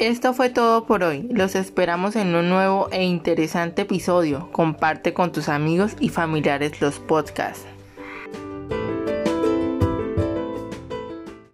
Esto fue todo por hoy. Los esperamos en un nuevo e interesante episodio. Comparte con tus amigos y familiares los podcasts.